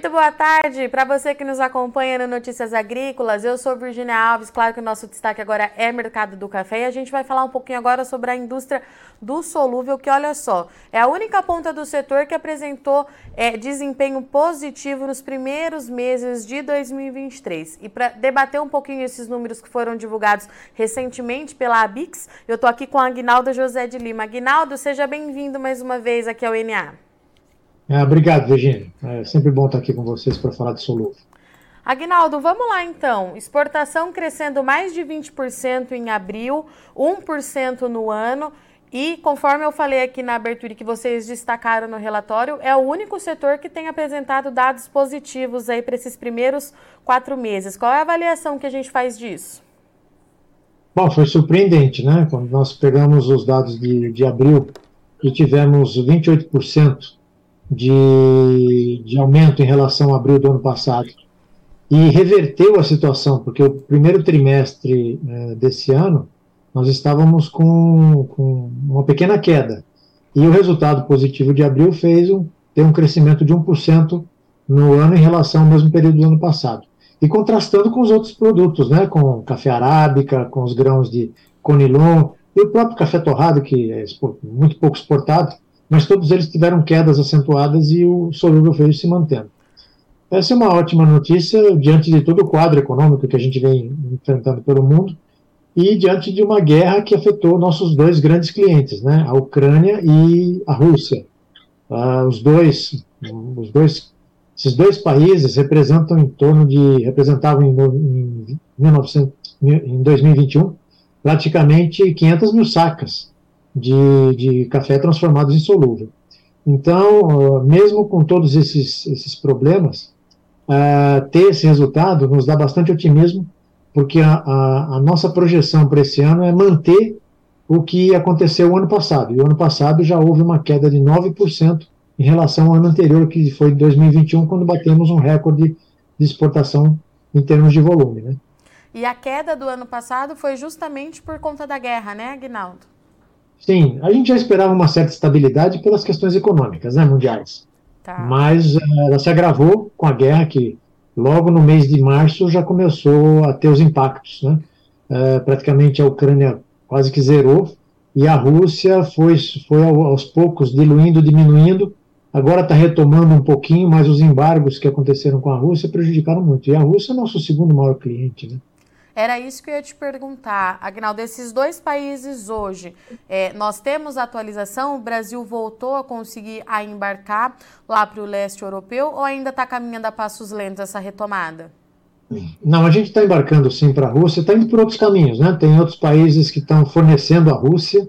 Muito boa tarde para você que nos acompanha no Notícias Agrícolas. Eu sou Virginia Alves. Claro que o nosso destaque agora é mercado do café e a gente vai falar um pouquinho agora sobre a indústria do solúvel, que olha só, é a única ponta do setor que apresentou é, desempenho positivo nos primeiros meses de 2023. E para debater um pouquinho esses números que foram divulgados recentemente pela Abix, eu estou aqui com a Aguinaldo José de Lima. Aguinaldo, seja bem-vindo mais uma vez aqui ao NA. É, obrigado, Virginia. É sempre bom estar aqui com vocês para falar de solúvel. Aguinaldo, vamos lá então. Exportação crescendo mais de 20% em abril, 1% no ano. E conforme eu falei aqui na abertura que vocês destacaram no relatório, é o único setor que tem apresentado dados positivos aí para esses primeiros quatro meses. Qual é a avaliação que a gente faz disso? Bom, foi surpreendente, né? Quando nós pegamos os dados de, de abril e tivemos 28% de, de aumento em relação a abril do ano passado. E reverteu a situação, porque o primeiro trimestre é, desse ano nós estávamos com, com, uma pequena queda. E o resultado positivo de abril fez um, ter um crescimento de 1% no ano em relação ao mesmo período do ano passado. E contrastando com os outros produtos, né, com café arábica, com os grãos de conilon, e o próprio café torrado, que é muito pouco exportado, mas todos eles tiveram quedas acentuadas e o solúvel veio se mantendo. Essa é uma ótima notícia diante de todo o quadro econômico que a gente vem enfrentando pelo mundo e diante de uma guerra que afetou nossos dois grandes clientes, né, a Ucrânia e a Rússia. Uh, os dois, os dois, esses dois países representam em torno de, representavam em, em, 1900, em 2021 praticamente 500 mil sacas de, de café transformados em solúvel. Então, mesmo com todos esses, esses problemas, uh, ter esse resultado nos dá bastante otimismo, porque a, a, a nossa projeção para esse ano é manter o que aconteceu o ano passado. E o ano passado já houve uma queda de 9% em relação ao ano anterior, que foi 2021, quando batemos um recorde de exportação em termos de volume. Né? E a queda do ano passado foi justamente por conta da guerra, né, Aguinaldo? Sim, a gente já esperava uma certa estabilidade pelas questões econômicas né, mundiais. Tá. Mas uh, ela se agravou com a guerra, que logo no mês de março já começou a ter os impactos. Né? Uh, praticamente a Ucrânia quase que zerou, e a Rússia foi, foi aos poucos diluindo, diminuindo. Agora está retomando um pouquinho, mas os embargos que aconteceram com a Rússia prejudicaram muito. E a Rússia é nosso segundo maior cliente. Né? Era isso que eu ia te perguntar, Agnaldo. Desses dois países hoje, é, nós temos atualização? O Brasil voltou a conseguir a embarcar lá para o leste europeu ou ainda está caminhando a passos lentos essa retomada? Não, a gente está embarcando sim para a Rússia, está indo por outros caminhos, né? Tem outros países que estão fornecendo a Rússia,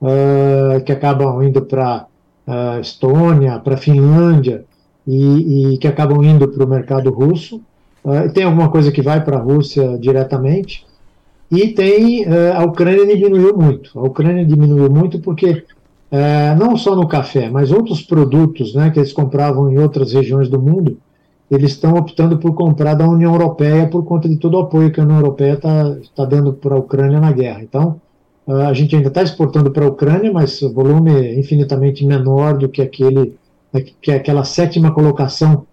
uh, que acabam indo para uh, Estônia, para Finlândia e, e que acabam indo para o mercado russo. Uh, tem alguma coisa que vai para a Rússia diretamente, e tem uh, a Ucrânia diminuiu muito. A Ucrânia diminuiu muito porque uh, não só no café, mas outros produtos, né, que eles compravam em outras regiões do mundo, eles estão optando por comprar da União Europeia por conta de todo o apoio que a União Europeia está tá dando para a Ucrânia na guerra. Então, a gente ainda está exportando para a Ucrânia, mas o volume é infinitamente menor do que aquele que é aquela sétima colocação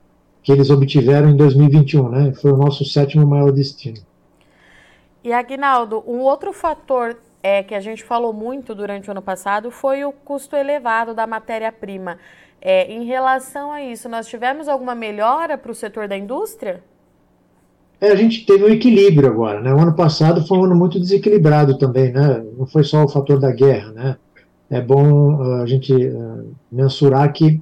que eles obtiveram em 2021, né? Foi o nosso sétimo maior destino. E Aguinaldo, um outro fator é, que a gente falou muito durante o ano passado foi o custo elevado da matéria-prima. É, em relação a isso, nós tivemos alguma melhora para o setor da indústria? É, a gente teve um equilíbrio agora, né? O ano passado foi um ano muito desequilibrado também, né? Não foi só o fator da guerra, né? É bom uh, a gente uh, mensurar que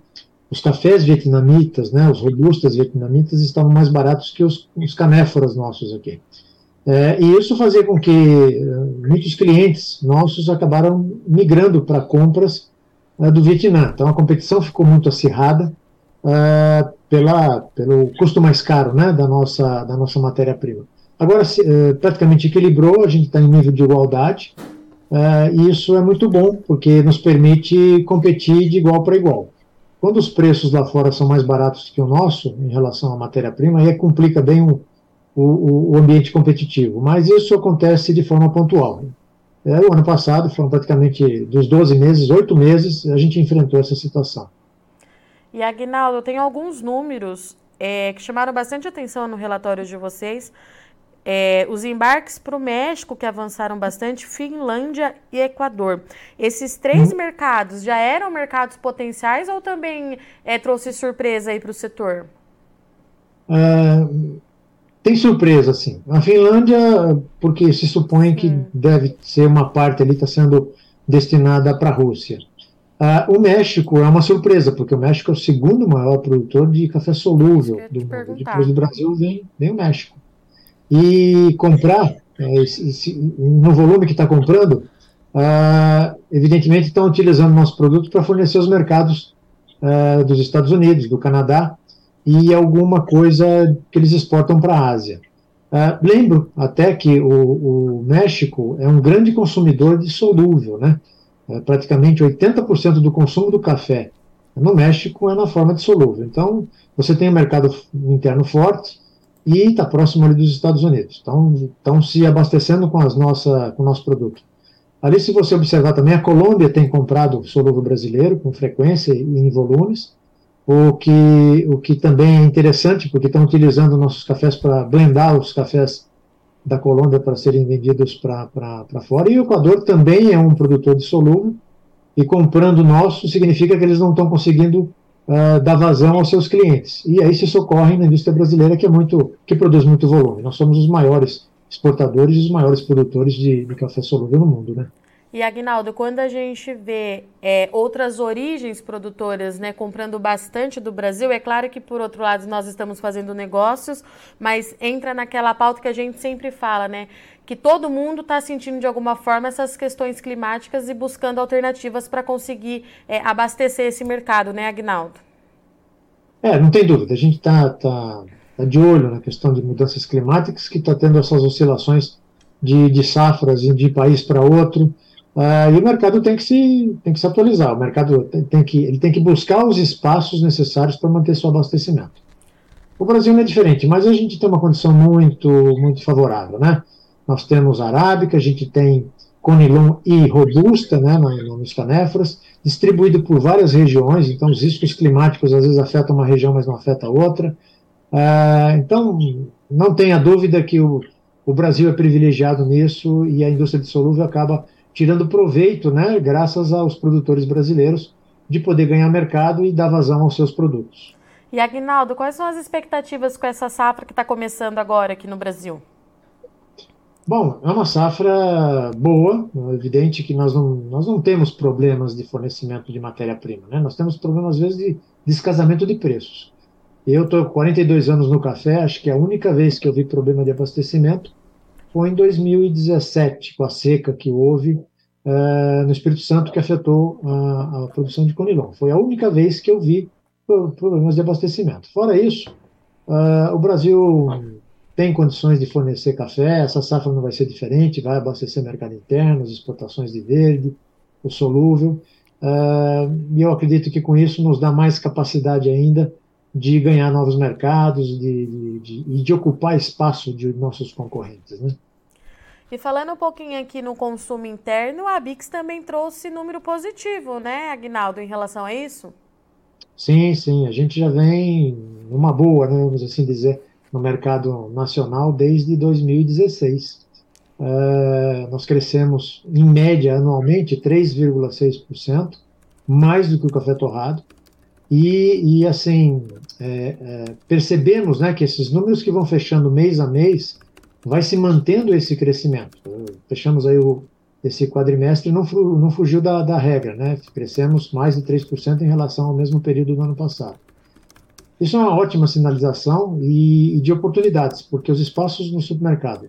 os cafés vietnamitas, né, os robustas vietnamitas, estavam mais baratos que os, os canéforas nossos aqui. É, e isso fazia com que uh, muitos clientes nossos acabaram migrando para compras uh, do Vietnã. Então a competição ficou muito acirrada uh, pela, pelo custo mais caro né, da nossa, da nossa matéria-prima. Agora, se, praticamente equilibrou, a gente está em nível de igualdade, e isso é muito bom, porque nos permite competir de igual para igual. Quando os preços lá fora são mais baratos que o nosso, em relação à matéria-prima, aí complica bem o, o, o, ambiente competitivo. Mas isso acontece de forma pontual. É, o ano passado, foram praticamente dos 12 meses, 8 meses, a gente enfrentou essa situação. E, Agnaldo, tem alguns números é, que chamaram bastante atenção no relatório de vocês. É, os embarques para o México, que avançaram bastante, Finlândia e Equador. Esses três uhum. mercados já eram mercados potenciais ou também é, trouxe surpresa aí para o setor? Uh, tem surpresa, sim. A Finlândia, porque se supõe que deve ser uma parte ali, está sendo destinada para a Rússia. Uh, o México é uma surpresa, porque o México é o segundo maior produtor de café solúvel do mundo. Depois do Brasil vem, vem o México. E comprar, é, no volume que está comprando, uh, evidentemente estão utilizando nosso produto para fornecer os mercados uh, dos Estados Unidos, do Canadá e alguma coisa que eles exportam para a Ásia. lembro até que o, o México é um grande consumidor de solúvel, né? é, praticamente 80% do consumo do café no México é na forma de solúvel. Então, você tem um mercado interno forte e está próximo ali dos Estados Unidos. Então, estão se abastecendo com, as nossa, com o nosso produto. Ali, se você observar também, a Colômbia tem comprado solúvel brasileiro com frequência e em volumes, o que, o que também é interessante, porque estão utilizando nossos cafés para blendar os cafés da Colômbia para serem vendidos para fora. E o Equador também é um produtor de solúvel, e comprando nosso significa que eles não estão conseguindo uh, dar vazão aos seus clientes. E aí se socorrem na indústria brasileira, que, é muito, que produz muito volume. Nós somos os maiores exportadores e os maiores produtores de, de café solúvel no mundo. Né? E Agnaldo, quando a gente vê é, outras origens produtoras né, comprando bastante do Brasil, é claro que por outro lado nós estamos fazendo negócios, mas entra naquela pauta que a gente sempre fala, né? Que todo mundo está sentindo de alguma forma essas questões climáticas e buscando alternativas para conseguir é, abastecer esse mercado, né, Agnaldo? É, não tem dúvida. A gente está tá, tá de olho na questão de mudanças climáticas, que está tendo essas oscilações de, de safras de país para outro. Uh, e o mercado tem que se, tem que se atualizar, o mercado tem, tem que, ele tem que buscar os espaços necessários para manter seu abastecimento. O Brasil não é diferente, mas a gente tem uma condição muito, muito favorável, né? Nós temos arábica, a gente tem conilon e robusta, né, nos canefras, distribuído por várias regiões, então os riscos climáticos às vezes afetam uma região, mas não afeta a outra. Uh, então, não tenha dúvida que o, o Brasil é privilegiado nisso e a indústria de solúvel acaba tirando proveito, né, graças aos produtores brasileiros, de poder ganhar mercado e dar vazão aos seus produtos. E Agnaldo, quais são as expectativas com essa safra que está começando agora aqui no Brasil? Bom, é uma safra boa, é evidente que nós não, nós não temos problemas de fornecimento de matéria-prima, né? nós temos problemas, às vezes, de descasamento de preços. Eu estou 42 anos no café, acho que é a única vez que eu vi problema de abastecimento foi em 2017, com a seca que houve uh, no Espírito Santo, que afetou a, a, produção de conilon. Foi a única vez que eu vi problemas de abastecimento. Fora isso, uh, o Brasil tem condições de fornecer café, essa safra não vai ser diferente, vai abastecer mercado interno, as exportações de verde, o solúvel, uh, e eu acredito que com isso nos dá mais capacidade ainda de ganhar novos mercados de, de, de, e de ocupar espaço de nossos concorrentes. Né? E falando um pouquinho aqui no consumo interno, a Bix também trouxe número positivo, né, Agnaldo, em relação a isso? Sim, sim, a gente já vem numa boa, né, vamos assim dizer, no mercado nacional desde 2016. Uh, é, nós crescemos, em média, anualmente, 3,6%, mais do que o café torrado. E, e assim, é, é, percebemos né, que esses números que vão fechando mês a mês, vai se mantendo esse crescimento. Fechamos aí o, esse quadrimestre não, não fugiu da, da regra, né? Crescemos mais de 3% em relação ao mesmo período do ano passado. Isso é uma ótima sinalização e, e de oportunidades, porque os espaços no supermercado,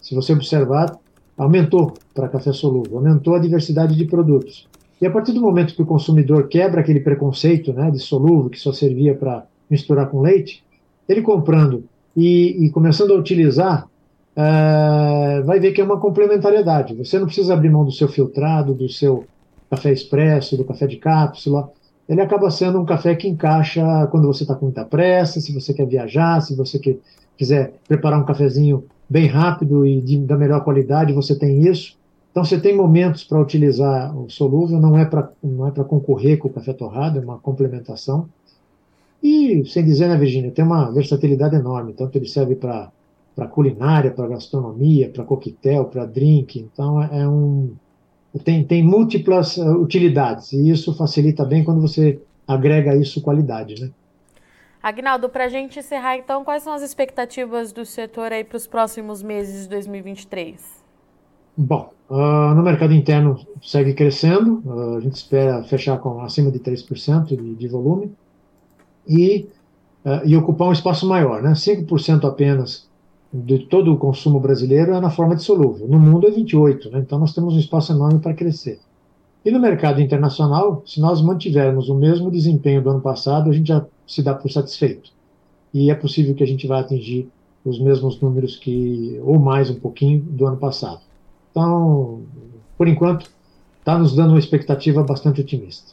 se você observar, aumentou para café solúvel, aumentou a diversidade de produtos. E a partir do momento que o consumidor quebra aquele preconceito né, de solúvel que só servia para misturar com leite, ele comprando e, e começando a utilizar, uh, vai ver que é uma complementariedade. Você não precisa abrir mão do seu filtrado, do seu café expresso, do café de cápsula. Ele acaba sendo um café que encaixa quando você está com muita pressa, se você quer viajar, se você quer, quiser preparar um cafezinho bem rápido e de, da melhor qualidade, você tem isso. Então, você tem momentos para utilizar o solúvel, não é para não é para concorrer com o café torrado, é uma complementação. E, sem dizer, né, Virginia, tem uma versatilidade enorme, tanto ele serve para culinária, para gastronomia, para coquetel, para drink, então é, é um tem, tem múltiplas uh, utilidades, e isso facilita bem quando você agrega isso qualidade, né? Agnaldo, para a gente encerrar, então, quais são as expectativas do setor aí para os próximos meses de 2023? Bom, uh, no mercado interno segue crescendo, uh, a gente espera fechar com acima de 3% de, de volume e, uh, e ocupar um espaço maior, né? 5% apenas de todo o consumo brasileiro é na forma de solúvel. No mundo é 28, né? então nós temos um espaço enorme para crescer. E no mercado internacional, se nós mantivermos o mesmo desempenho do ano passado, a gente já se dá por satisfeito. E é possível que a gente vá atingir os mesmos números que, ou mais um pouquinho, do ano passado. Então, por enquanto, está nos dando uma expectativa bastante otimista.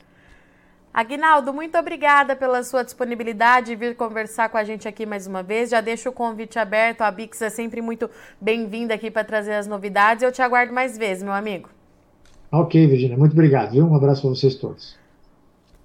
Aguinaldo, muito obrigada pela sua disponibilidade e vir conversar com a gente aqui mais uma vez. Já deixo o convite aberto. A Bix é sempre muito bem-vinda aqui para trazer as novidades. Eu te aguardo mais vezes, meu amigo. Ok, Virginia. Muito obrigado. Viu? Um abraço para vocês todos.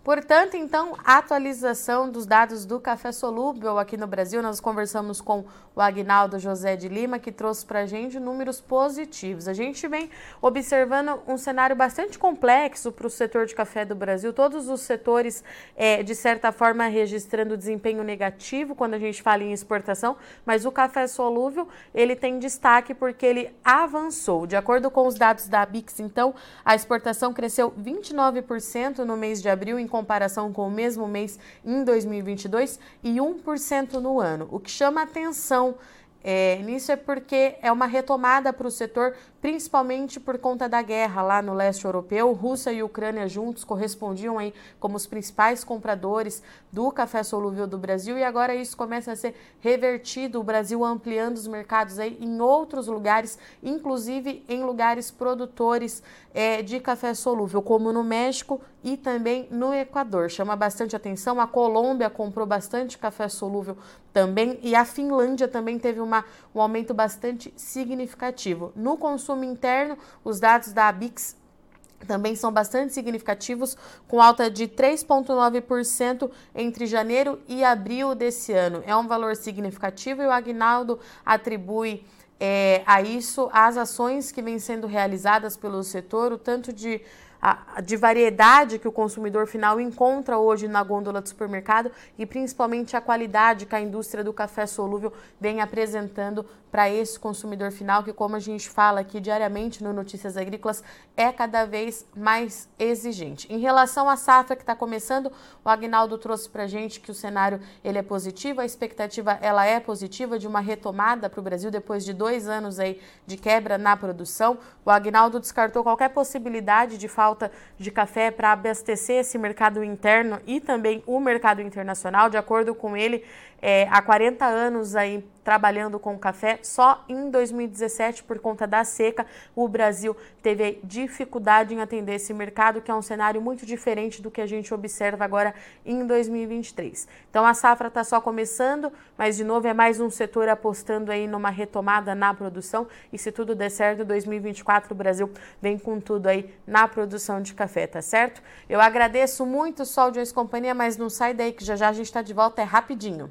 Portanto, então, atualização dos dados do café solúvel aqui no Brasil. Nós conversamos com o Agnaldo José de Lima, que trouxe para a gente números positivos. A gente vem observando um cenário bastante complexo para o setor de café do Brasil. Todos os setores, é, de certa forma, registrando desempenho negativo quando a gente fala em exportação, mas o café solúvel ele tem destaque porque ele avançou. De acordo com os dados da Bix, então, a exportação cresceu 29% no mês de abril, comparação com o mesmo mês em 2022 e 1% no ano. O que chama atenção é, nisso é porque é uma retomada para o setor, principalmente por conta da guerra lá no leste europeu. Rússia e Ucrânia juntos correspondiam aí como os principais compradores do café solúvel do Brasil e agora isso começa a ser revertido, o Brasil ampliando os mercados aí em outros lugares, inclusive em lugares produtores é, de café solúvel, como no México e também no Equador. Chama bastante atenção, a Colômbia comprou bastante café solúvel também e a Finlândia também teve uma, um aumento bastante significativo. No consumo interno, os dados da Abix também são bastante significativos, com alta de 3,9% entre janeiro e abril desse ano. É um valor significativo e o Agnaldo atribui é, a isso as ações que vêm sendo realizadas pelo setor, o tanto de de variedade que o consumidor final encontra hoje na gôndola do supermercado e principalmente a qualidade que a indústria do café solúvel vem apresentando para esse consumidor final, que, como a gente fala aqui diariamente no Notícias Agrícolas, é cada vez mais exigente. Em relação à safra que está começando, o Agnaldo trouxe para a gente que o cenário ele é positivo, a expectativa ela é positiva de uma retomada para o Brasil depois de dois anos aí de quebra na produção. O Agnaldo descartou qualquer possibilidade de falta de café para abastecer esse mercado interno e também o mercado internacional. De acordo com ele, é, há 40 anos aí trabalhando com café. Só em 2017, por conta da seca, o Brasil teve dificuldade em atender esse mercado, que é um cenário muito diferente do que a gente observa agora em 2023. Então a safra está só começando, mas de novo é mais um setor apostando aí numa retomada na produção. E se tudo der certo, em 2024 o Brasil vem com tudo aí na produção de café, tá certo? Eu agradeço muito o Sol de Companhia, mas não sai daí que já já a gente está de volta, é rapidinho.